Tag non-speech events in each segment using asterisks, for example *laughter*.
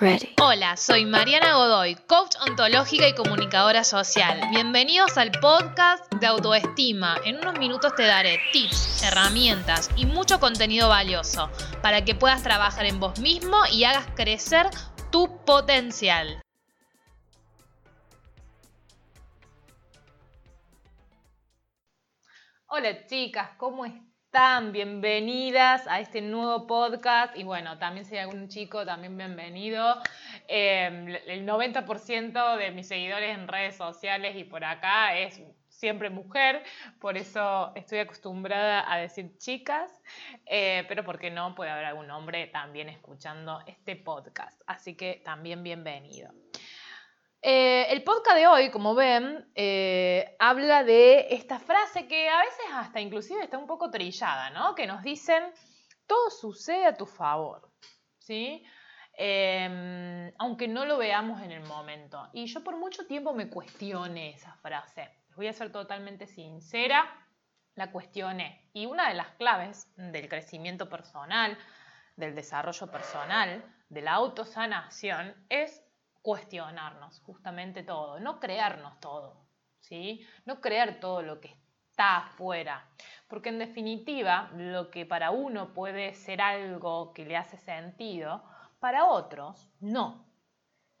ready. Hola, soy Mariana Godoy, coach ontológica y comunicadora social. Bienvenidos al podcast de autoestima. En unos minutos te daré tips, herramientas y mucho contenido valioso para que puedas trabajar en vos mismo y hagas crecer tu potencial. Hola chicas, ¿cómo están? Están? Bienvenidas a este nuevo podcast. Y bueno, también si hay algún chico, también bienvenido. Em, el 90% de mis seguidores en redes sociales y por acá es siempre mujer, por eso estoy acostumbrada a decir chicas, eh, pero porque no puede haber algún hombre también escuchando este podcast. Así que también bienvenido. Eh, el podcast de hoy, como ven, eh, habla de esta frase que a veces hasta inclusive está un poco trillada, ¿no? Que nos dicen, todo sucede a tu favor, ¿sí? Em, aunque no lo veamos en el momento. Y yo por mucho tiempo me cuestioné esa frase. Les voy a ser totalmente sincera, la cuestioné. Y una de las claves del crecimiento personal, del desarrollo personal, de la autosanación, es cuestionarnos justamente todo, no creernos todo, ¿sí? No creer todo lo que está afuera, porque en definitiva lo que para uno puede ser algo que le hace sentido, para otros no.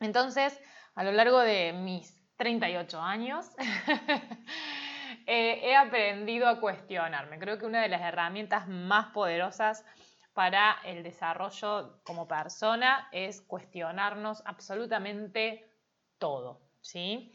Entonces, a lo largo de mis 38 años, *laughs* eh, he aprendido a cuestionarme. Creo que una de las herramientas más poderosas para el desarrollo como persona es cuestionarnos absolutamente todo, ¿sí?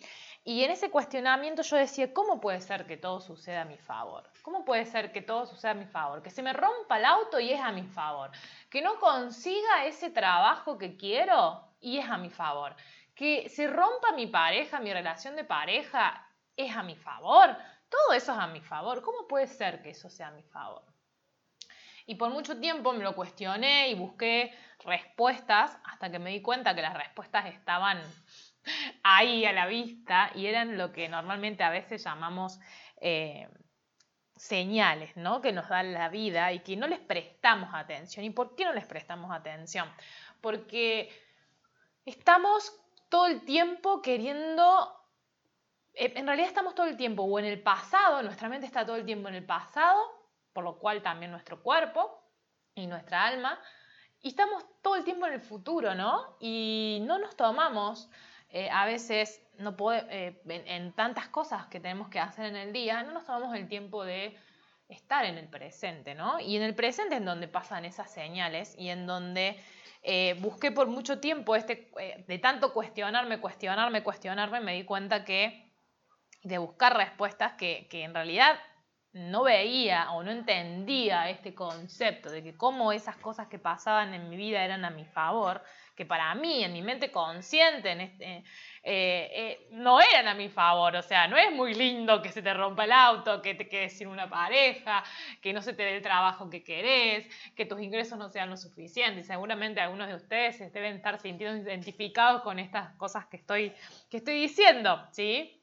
Y en ese cuestionamiento yo decía, ¿cómo puede ser que todo suceda a mi favor? ¿Cómo puede ser que todo suceda a mi favor? Que se me rompa el auto y es a mi favor. Que no consiga ese trabajo que quiero y es a mi favor. Que se rompa mi pareja, mi relación de pareja, es a mi favor. Todo eso es a mi favor. ¿Cómo puede ser que eso sea a mi favor? Y por mucho tiempo me lo cuestioné y busqué respuestas hasta que me di cuenta que las respuestas estaban ahí a la vista y eran lo que normalmente a veces llamamos eh, señales ¿no? que nos da la vida y que no les prestamos atención. ¿Y por qué no les prestamos atención? Porque estamos todo el tiempo queriendo, en realidad estamos todo el tiempo o en el pasado, nuestra mente está todo el tiempo en el pasado por lo cual también nuestro cuerpo y nuestra alma. Y estamos todo el tiempo en el futuro, ¿no? Y no nos tomamos, eh, a veces, no eh, en, tantas cosas que tenemos que hacer en el día, no nos tomamos el tiempo de estar en el presente, ¿no? Y en el presente es donde pasan esas señales y en donde eh, busqué por mucho tiempo, este, de tanto cuestionarme, cuestionarme, cuestionarme, me di cuenta que de buscar respuestas que en realidad no veía o no entendía este concepto de que cómo esas cosas que pasaban en mi vida eran a mi favor, que para mí, en mi mente consciente, en este, eh, eh, no eran a mi favor. O sea, no es muy lindo que se te rompa el auto, que te quedes sin una pareja, que no se te dé el trabajo que querés, que tus ingresos no sean lo suficiente. Y seguramente algunos de ustedes deben estar sintiendo identificados con estas cosas que estoy, que estoy diciendo, ¿sí?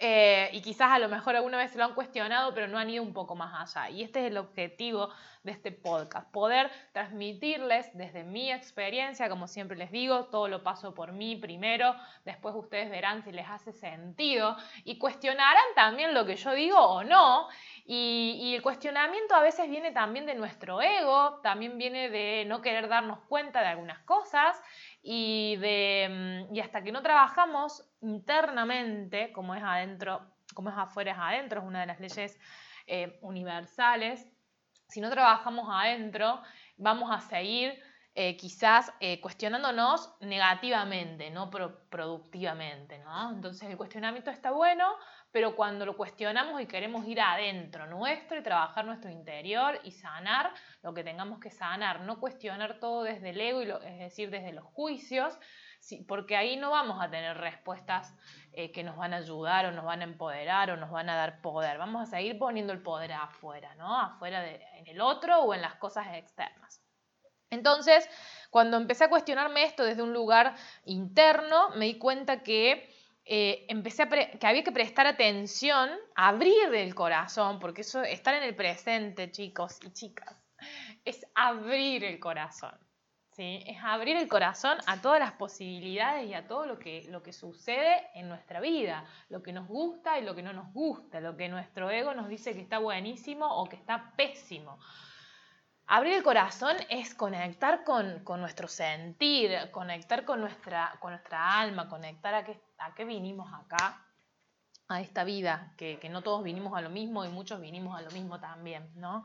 Eh, y quizás a lo mejor alguna vez se lo han cuestionado, pero no han ido un poco más allá. Y este es el objetivo de este podcast, poder transmitirles desde mi experiencia, como siempre les digo, todo lo paso por mí primero, después ustedes verán si les hace sentido y cuestionarán también lo que yo digo o no. Y, y el cuestionamiento a veces viene también de nuestro ego, también viene de no querer darnos cuenta de algunas cosas mm, y hasta que no trabajamos internamente, como es adentro, como es afuera es adentro, es una de las leyes eh, universales, si no trabajamos adentro, vamos a seguir eh, quizás eh, cuestionándonos negativamente, no productivamente. ¿no? Entonces el cuestionamiento está bueno, pero cuando lo cuestionamos y queremos ir adentro nuestro y trabajar nuestro interior y sanar lo que tengamos que sanar, no cuestionar todo desde el ego, y es decir, desde los juicios, porque ahí no vamos a tener respuestas eh, que nos van a ayudar o nos van a empoderar o nos van a dar poder. Vamos a seguir poniendo el poder afuera, ¿no? Afuera de, en el otro o en las cosas externas. Entonces, cuando empecé a cuestionarme esto desde un lugar interno, me di cuenta que eh, empecé a que había que prestar atención, abrir el corazón, porque eso, estar en el presente, chicos y chicas, es abrir el corazón. ¿sí? Es abrir el corazón a todas las posibilidades y a todo lo que, lo que sucede en nuestra vida, lo que nos gusta y lo que no nos gusta, lo que nuestro ego nos dice que está buenísimo o que está pésimo. Abrir el corazón es conectar con, nuestro sentir, conectar con nuestra, con nuestra alma, conectar a qué, a qué vinimos acá, a esta vida, que, que no todos vinimos a lo mismo y muchos vinimos a lo mismo también, ¿no?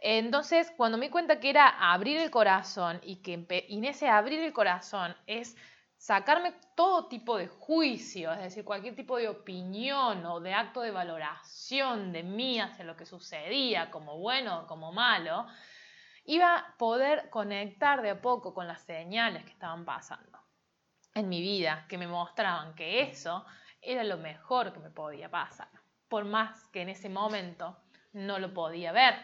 Entonces, cuando me di cuenta que era abrir el corazón y que en ese abrir el corazón es sacarme todo tipo de juicio, es decir, cualquier tipo de opinión o de acto de valoración de mí hacia lo que sucedía, como bueno o como malo, iba a poder conectar de a poco con las señales que estaban pasando en mi vida, que me mostraban que eso era lo mejor que me podía pasar, por más que en ese momento no lo podía ver.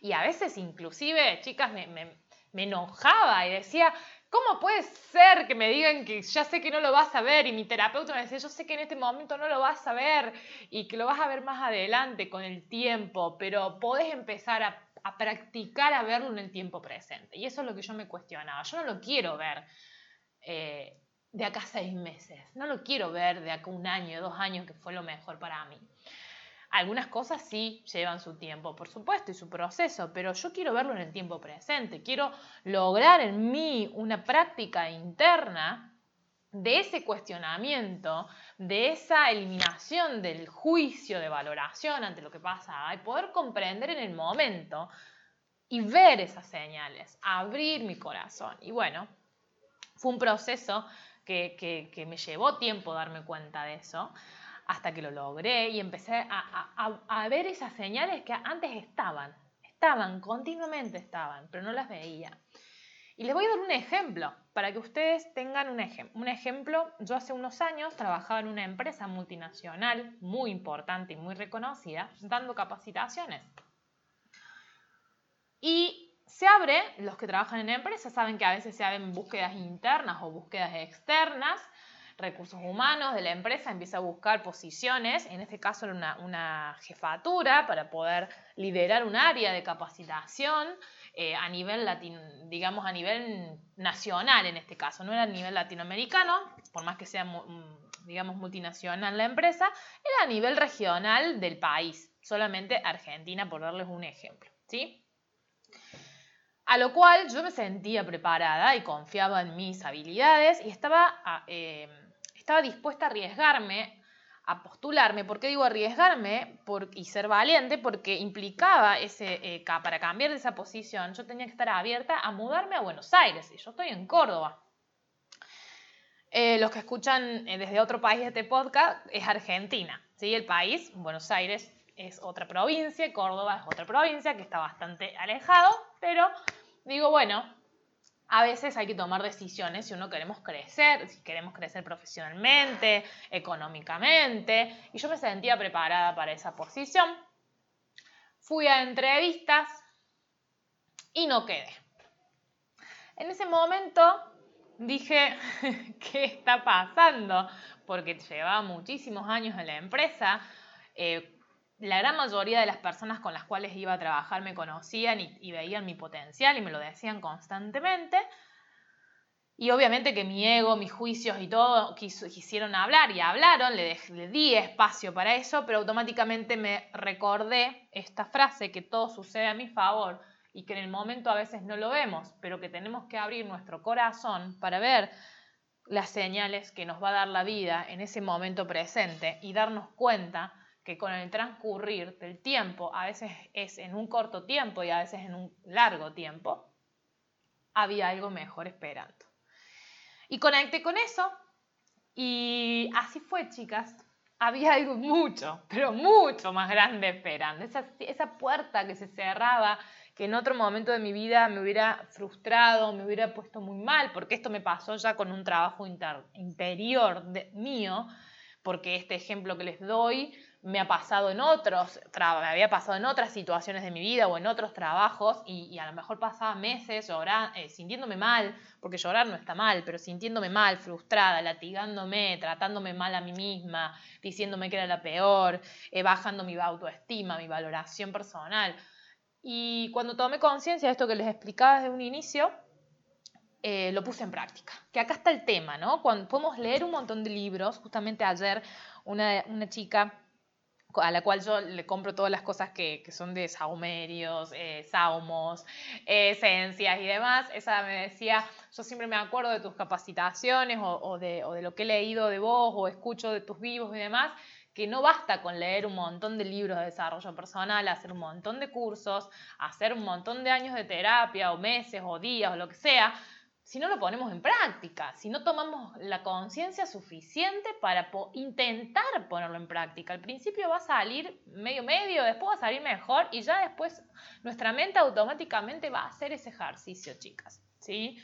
Y a veces inclusive, chicas, me, enojaba y decía, ¿cómo puede ser que me digan que ya sé que no lo vas a ver? Y mi terapeuta me decía, yo sé que en este momento no lo vas a ver y que lo vas a ver más adelante con el tiempo, pero podés empezar a, practicar a verlo en el tiempo presente. Y eso es lo que yo me cuestionaba. Yo no lo quiero ver eh, de acá seis meses, no lo quiero ver de acá un año, dos años, que fue lo mejor para mí. Algunas cosas sí llevan su tiempo, por supuesto, y su proceso, pero yo quiero verlo en el tiempo presente. Quiero lograr en mí una práctica interna de ese cuestionamiento, de esa eliminación del juicio de valoración ante lo que pasa y poder comprender en el momento y ver esas señales, abrir mi corazón. Y bueno, fue un proceso que, que me llevó tiempo darme cuenta de eso hasta que lo logré y empecé a, ver esas señales que antes estaban, estaban, continuamente estaban, pero no las veía. Y les voy a dar un ejemplo para que ustedes tengan un, ejemplo. Yo hace unos años trabajaba en una empresa multinacional muy importante y muy reconocida dando capacitaciones. Y se abre, los que trabajan en empresas saben que a veces se abren búsquedas internas o búsquedas externas recursos humanos de la empresa empieza a buscar posiciones, en este caso era una, jefatura para poder liderar un área de capacitación eh, a nivel digamos a nivel nacional en este caso, no era a nivel latinoamericano, por más que sea digamos multinacional la empresa, era a nivel regional del país, solamente Argentina por darles un ejemplo, ¿sí? A lo cual yo me sentía preparada y confiaba en mis habilidades y estaba ah, eh, estaba dispuesta a arriesgarme, a postularme. ¿Por qué digo arriesgarme y ser valiente? Porque implicaba ese, eh, para cambiar de esa posición, yo tenía que estar abierta a mudarme a Buenos Aires y yo estoy en Córdoba. Eh, los que escuchan eh, desde otro país este podcast es Argentina. ¿sí? El país, Buenos Aires, es otra provincia, Córdoba es otra provincia que está bastante alejado, pero digo, bueno, a veces hay que tomar decisiones si uno queremos crecer, si queremos crecer profesionalmente, económicamente, y yo me sentía preparada para esa posición. Fui a entrevistas y no quedé. En ese momento dije, *laughs* ¿qué está pasando? Porque llevaba muchísimos años en la empresa, eh, la gran mayoría de las personas con las cuales iba a trabajar me conocían y, veían mi potencial y me lo decían constantemente. Y obviamente que mi ego, mis juicios y todo quisieron hablar y hablaron, le, le, di espacio para eso, pero automáticamente me recordé esta frase que todo sucede a mi favor y que en el momento a veces no lo vemos, pero que tenemos que abrir nuestro corazón para ver las señales que nos va a dar la vida en ese momento presente y darnos cuenta que con el transcurrir del tiempo, a veces es en un corto tiempo y a veces en un largo tiempo, había algo mejor esperando. Y conecté con eso y así fue, chicas. Había algo mucho, pero mucho más grande esperando. Esa, esa puerta que se cerraba, que en otro momento de mi vida me hubiera frustrado, me hubiera puesto muy mal, porque esto me pasó ya con un trabajo interior mío, porque este ejemplo que les doy me ha pasado en otros, me había pasado en otras situaciones de mi vida o en otros trabajos y, a lo mejor pasaba meses llorando, eh, sintiéndome mal, porque llorar no está mal, pero sintiéndome mal, frustrada, latigándome, tratándome mal a mí misma, diciéndome que era la peor, eh, bajando mi autoestima, mi valoración personal. Y cuando tomé conciencia de esto que les explicaba desde un inicio, eh, lo puse en práctica. Que acá está el tema, ¿no? Cuando podemos leer un montón de libros, justamente ayer una, una chica a la cual yo le compro todas las cosas que, que son de saumerios, eh, saumos, esencias y demás. Esa me decía, yo siempre me acuerdo de tus capacitaciones o, o, de, o, de, lo que he leído de vos o escucho de tus vivos y demás, que no basta con leer un montón de libros de desarrollo personal, hacer un montón de cursos, hacer un montón de años de terapia o meses o días o lo que sea, si no lo ponemos en práctica, si no tomamos la conciencia suficiente para intentar ponerlo en práctica. Al principio va a salir medio medio, después va a salir mejor y ya después nuestra mente automáticamente va a hacer ese ejercicio, chicas. ¿sí?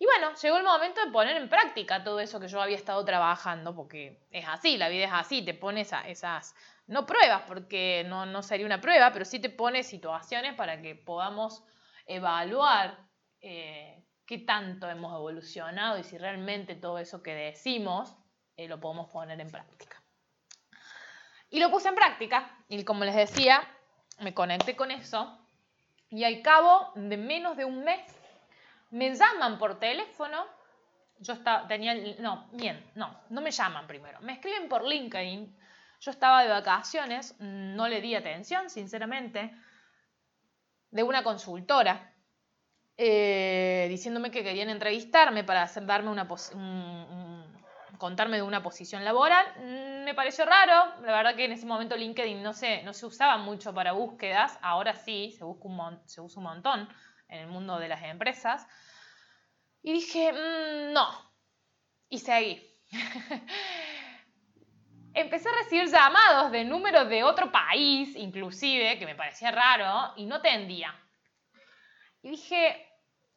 Y bueno, llegó el momento de poner en práctica todo eso que yo había estado trabajando, porque es así, la vida es así, te pones a esas, no pruebas, porque no, no sería una prueba, pero sí te pone situaciones para que podamos evaluar eh, qué tanto hemos evolucionado y si realmente todo eso que decimos eh, lo podemos poner en práctica. Y lo puse en práctica, y como les decía, me conecté con eso, y al cabo de menos de un mes me llaman por teléfono, yo estaba, tenía, no, bien, no, no me llaman primero, me escriben por LinkedIn, yo estaba de vacaciones, no le di atención, sinceramente, de una consultora, eh, diciéndome que querían entrevistarme para darme una un, un, contarme de una posición laboral. Mm, me pareció raro, la verdad que en ese momento LinkedIn no se, no se usaba mucho para búsquedas, ahora sí, se, busca un, se usa un montón en el mundo de las empresas. Y dije, mmm, no. Y seguí. *laughs* Empecé a recibir llamados de números de otro país, inclusive, que me parecía raro, y no tendía. Y dije,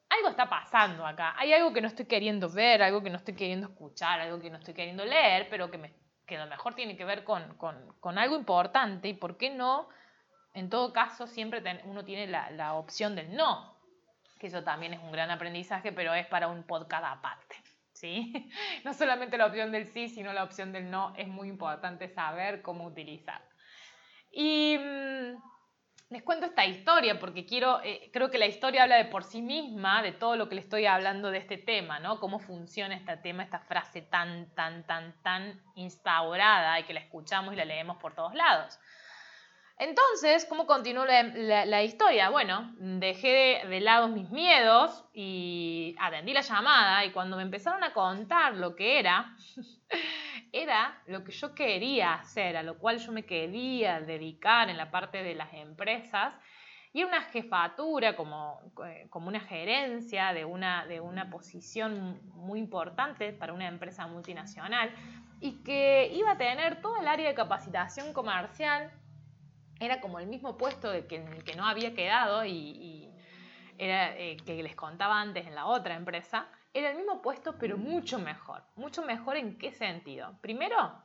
algo está pasando acá. Hay algo que no estoy queriendo ver, algo que no estoy queriendo escuchar, algo que no estoy queriendo leer, pero que, a lo mejor tiene que ver con, algo importante. Y por qué no, en todo caso, siempre uno tiene la, la opción del no que eso también es un gran aprendizaje, pero es para un podcast aparte. ¿sí? *laughs* No solamente la opción del sí, sino la opción del no, es muy importante saber cómo utilizar. Y mmm, les cuento esta historia porque quiero, eh, creo que la historia habla de por sí misma, de todo lo que le estoy hablando de este tema, ¿no? Cómo funciona este tema, esta frase tan, tan, tan, tan instaurada y que la escuchamos y la leemos por todos lados. Entonces, ¿cómo continuó la, historia? Bueno, dejé de, de, lado mis miedos y atendí la llamada y cuando me empezaron a contar lo que era, *laughs* era lo que yo quería hacer, a lo cual yo me quería dedicar en la parte de las empresas y una jefatura como, eh, como una gerencia de una, de una posición muy importante para una empresa multinacional y que iba a tener todo el área de capacitación comercial era como el mismo puesto de que, en el que no había quedado y, y era eh, que les contaba antes en la otra empresa, era el mismo puesto pero mucho mejor. Mucho mejor en qué sentido. Primero,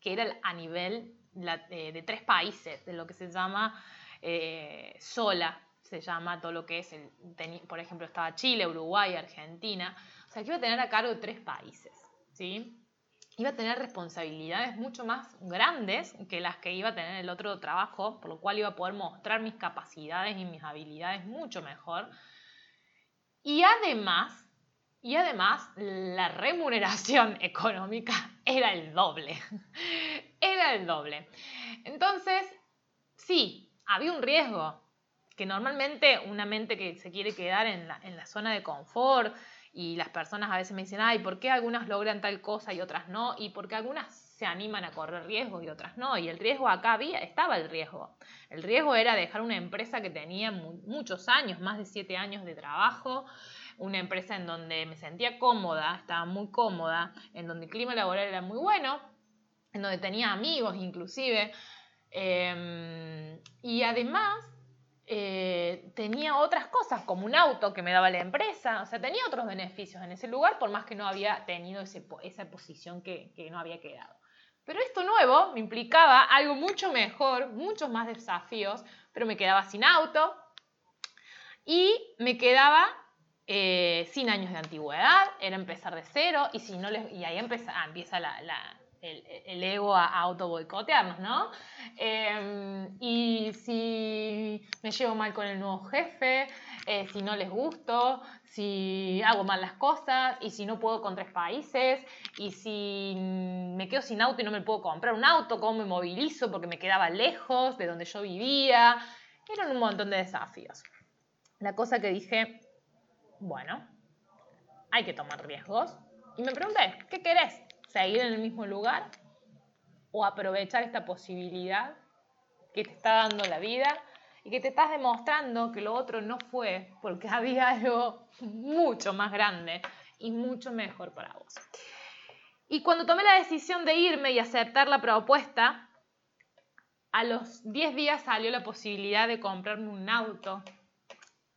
que era a nivel de, de tres países, de lo que se llama eh, sola, se llama todo lo que es, el, por ejemplo, estaba Chile, Uruguay, Argentina, o sea, que iba a tener a cargo tres países, ¿sí? Iba a tener responsabilidades mucho más grandes que las que iba a tener el otro trabajo, por lo cual iba a poder mostrar mis capacidades y mis habilidades mucho mejor. Y además, y además la remuneración *laughs* económica era el doble. era el doble. Entonces, sí, había un riesgo que normalmente una mente que se quiere quedar en la, en la zona de confort, y las personas a veces me dicen, ay, ¿por qué algunas logran tal cosa y otras no? Y por qué algunas se animan a correr riesgos y otras no. Y el riesgo acá había, estaba el riesgo. El riesgo era dejar una empresa que tenía muchos años, más de siete años de trabajo, una empresa en donde me sentía cómoda, estaba muy cómoda, en donde el clima laboral era muy bueno, en donde tenía amigos inclusive. Eh, y además eh, tenía otras cosas, como un auto que me daba la empresa, o sea, tenía otros beneficios en ese lugar, por más que no había tenido esa posición que, no había quedado. Pero esto nuevo me implicaba algo mucho mejor, muchos más desafíos, pero me quedaba sin auto y me quedaba eh, sin años de antigüedad, era empezar de cero y, si no les, y ahí empieza, ah, la, el, ego a, auto boicotearnos, ¿no? Em, y si me llevo mal con el nuevo jefe, eh, si no les gusto, si hago mal las cosas, y si no puedo con tres países, y si me quedo sin auto y no me puedo comprar un auto, cómo me movilizo porque me quedaba lejos de donde yo vivía. Eran un montón de desafíos. La cosa que dije, bueno, hay que tomar riesgos. Y me pregunté, ¿qué querés? Seguir en el mismo lugar o aprovechar esta posibilidad que te está dando la vida y que te estás demostrando que lo otro no fue porque *laughs* había algo mucho más grande y mucho mejor para vos. Y cuando tomé la decisión de irme y aceptar la propuesta, a los 10 días salió la posibilidad de comprarme un auto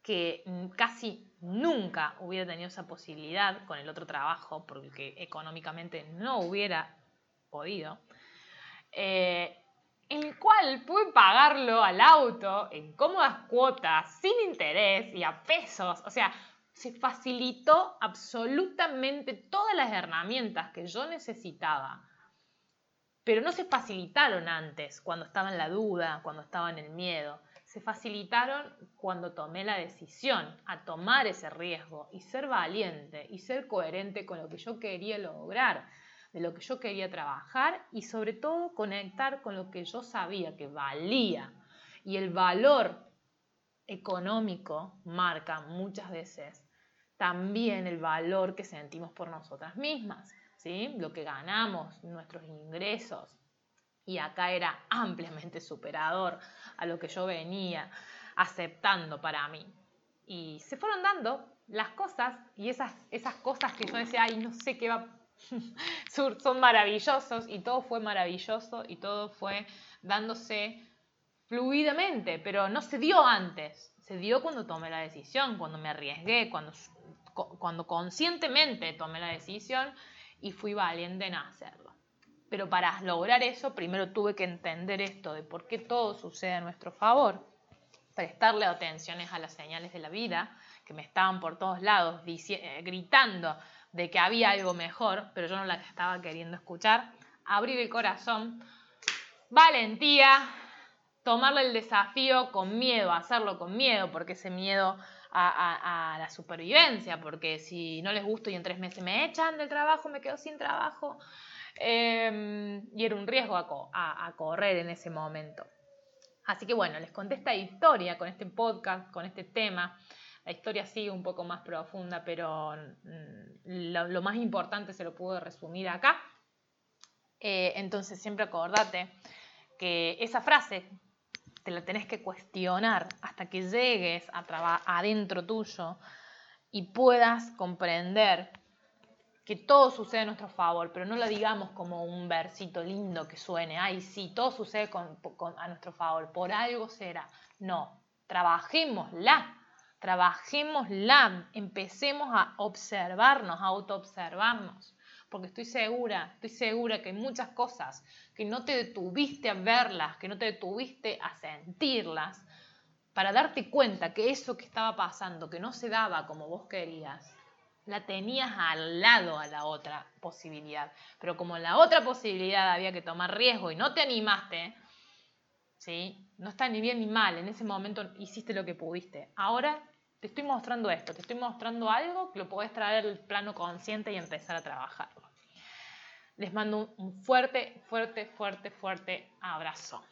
que casi nunca hubiera tenido esa posibilidad con el otro trabajo, porque económicamente no hubiera podido, eh, el cual pude pagarlo al auto en cómodas cuotas, sin interés y a pesos. O sea, se facilitó absolutamente todas las herramientas que yo necesitaba, pero no se facilitaron antes, cuando estaba en la duda, cuando estaba en el miedo se facilitaron cuando tomé la decisión a tomar ese riesgo y ser valiente y ser coherente con lo que yo quería lograr, de lo que yo quería trabajar y sobre todo conectar con lo que yo sabía que valía. Y el valor económico marca muchas veces también el valor que sentimos por nosotras mismas, ¿sí? lo que ganamos, nuestros ingresos, y acá era ampliamente superador a lo que yo venía aceptando para mí. Y se fueron dando las cosas y esas, esas cosas que yo decía, ay, no sé qué va, *laughs* son maravillosos y todo fue maravilloso y todo fue dándose fluidamente, pero no se dio antes, se dio cuando tomé la decisión, cuando me arriesgué, cuando, cuando conscientemente tomé la decisión y fui valiente en hacerlo. Pero para lograr eso, primero tuve que entender esto de por qué todo sucede a nuestro favor, prestarle atenciones a las señales de la vida, que me estaban por todos lados eh, gritando de que había algo mejor, pero yo no la estaba queriendo escuchar, abrir el corazón, valentía, tomarle el desafío con miedo, hacerlo con miedo, porque ese miedo a, a, la supervivencia, porque si no les gusto y en tres meses me echan del trabajo, me quedo sin trabajo, Em, y era un riesgo a, correr en ese momento. Así que bueno, les conté esta historia con este podcast, con este tema. La historia sigue un poco más profunda, pero mm, lo, más importante se lo pude resumir acá. Eh, entonces siempre acordate que esa frase te la tenés que cuestionar hasta que llegues a adentro tuyo y puedas comprender que todo sucede a nuestro favor, pero no lo digamos como un versito lindo que suene, ay, sí, todo sucede a nuestro favor, por algo será. No, trabajémosla, trabajémosla, empecemos a observarnos, a autoobservarnos, porque estoy segura, estoy segura que hay muchas cosas que no te detuviste a verlas, que no te detuviste a sentirlas, para darte cuenta que eso que estaba pasando, que no se daba como vos querías, la tenías al lado a la otra posibilidad. Pero como la otra posibilidad había que tomar riesgo y no te animaste, ¿sí? no está ni bien ni mal, en ese momento hiciste lo que pudiste. Ahora te estoy mostrando esto, te estoy mostrando algo que lo puedes traer al plano consciente y empezar a trabajarlo. Les mando un fuerte, fuerte, fuerte, fuerte abrazo.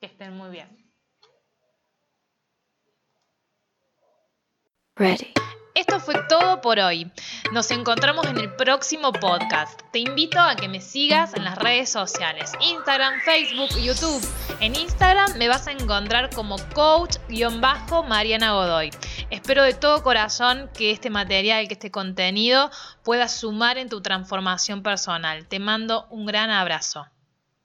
Que estén muy bien. Ready. Esto fue todo por hoy. Nos encontramos en el próximo podcast. Te invito a que me sigas en las redes sociales, Instagram, Facebook, YouTube. En Instagram me vas a encontrar como coach-mariana Godoy. Espero de todo corazón que este material, que este contenido pueda sumar en tu transformación personal. Te mando un gran abrazo.